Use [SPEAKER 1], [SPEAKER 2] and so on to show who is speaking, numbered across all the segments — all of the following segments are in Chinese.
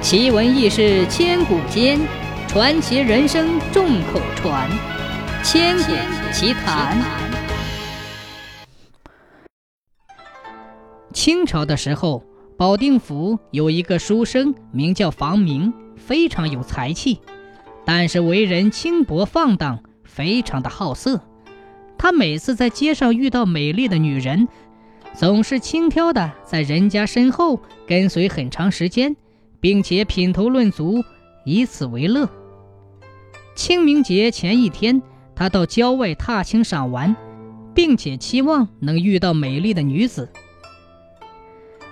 [SPEAKER 1] 奇闻异事千古间，传奇人生众口传。千古奇谈。清朝的时候，保定府有一个书生，名叫房明，非常有才气，但是为人轻薄放荡，非常的好色。他每次在街上遇到美丽的女人，总是轻佻的在人家身后跟随很长时间。并且品头论足，以此为乐。清明节前一天，他到郊外踏青赏玩，并且期望能遇到美丽的女子。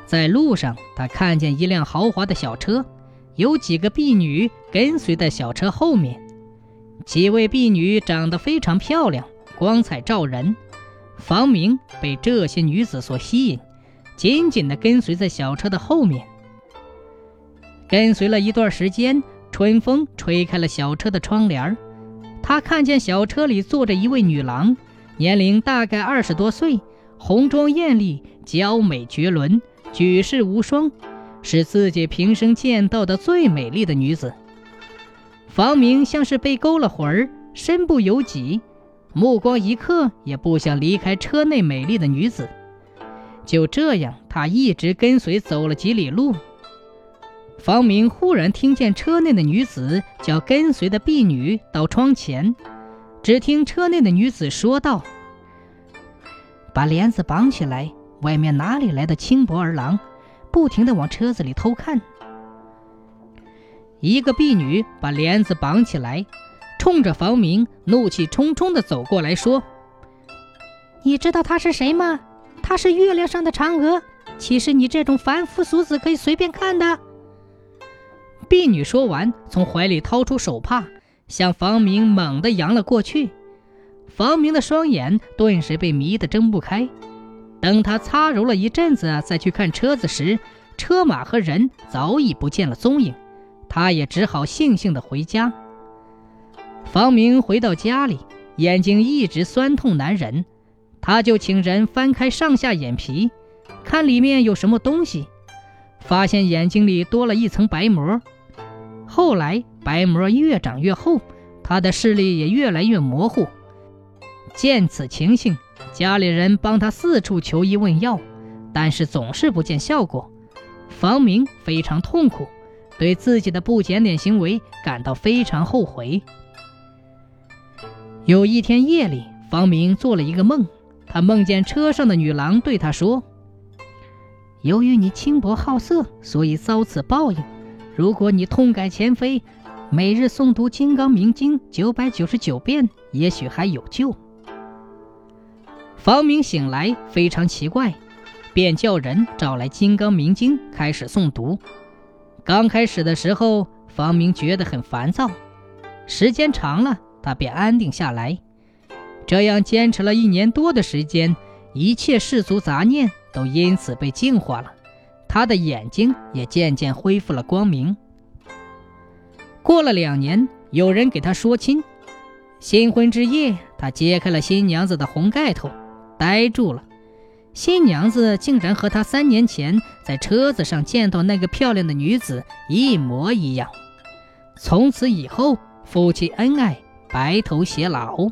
[SPEAKER 1] 在路上，他看见一辆豪华的小车，有几个婢女跟随在小车后面。几位婢女长得非常漂亮，光彩照人。房明被这些女子所吸引，紧紧地跟随在小车的后面。跟随了一段时间，春风吹开了小车的窗帘他看见小车里坐着一位女郎，年龄大概二十多岁，红妆艳丽，娇美绝伦，举世无双，是自己平生见到的最美丽的女子。房明像是被勾了魂儿，身不由己，目光一刻也不想离开车内美丽的女子。就这样，他一直跟随走了几里路。房明忽然听见车内的女子叫跟随的婢女到窗前，只听车内的女子说道：“把帘子绑起来，外面哪里来的轻薄儿郎，不停地往车子里偷看。”一个婢女把帘子绑起来，冲着房明怒气冲冲地走过来说：“你知道她是谁吗？她是月亮上的嫦娥，岂是你这种凡夫俗子可以随便看的？”婢女说完，从怀里掏出手帕，向房明猛地扬了过去。房明的双眼顿时被迷得睁不开。等他擦揉了一阵子，再去看车子时，车马和人早已不见了踪影。他也只好悻悻地回家。房明回到家里，眼睛一直酸痛难忍，他就请人翻开上下眼皮，看里面有什么东西，发现眼睛里多了一层白膜。后来白膜越长越厚，他的视力也越来越模糊。见此情形，家里人帮他四处求医问药，但是总是不见效果。房明非常痛苦，对自己的不检点行为感到非常后悔。有一天夜里，房明做了一个梦，他梦见车上的女郎对他说：“由于你轻薄好色，所以遭此报应。”如果你痛改前非，每日诵读《金刚明经》九百九十九遍，也许还有救。房明醒来非常奇怪，便叫人找来《金刚明经》开始诵读。刚开始的时候，房明觉得很烦躁，时间长了，他便安定下来。这样坚持了一年多的时间，一切世俗杂念都因此被净化了。他的眼睛也渐渐恢复了光明。过了两年，有人给他说亲。新婚之夜，他揭开了新娘子的红盖头，呆住了。新娘子竟然和他三年前在车子上见到那个漂亮的女子一模一样。从此以后，夫妻恩爱，白头偕老。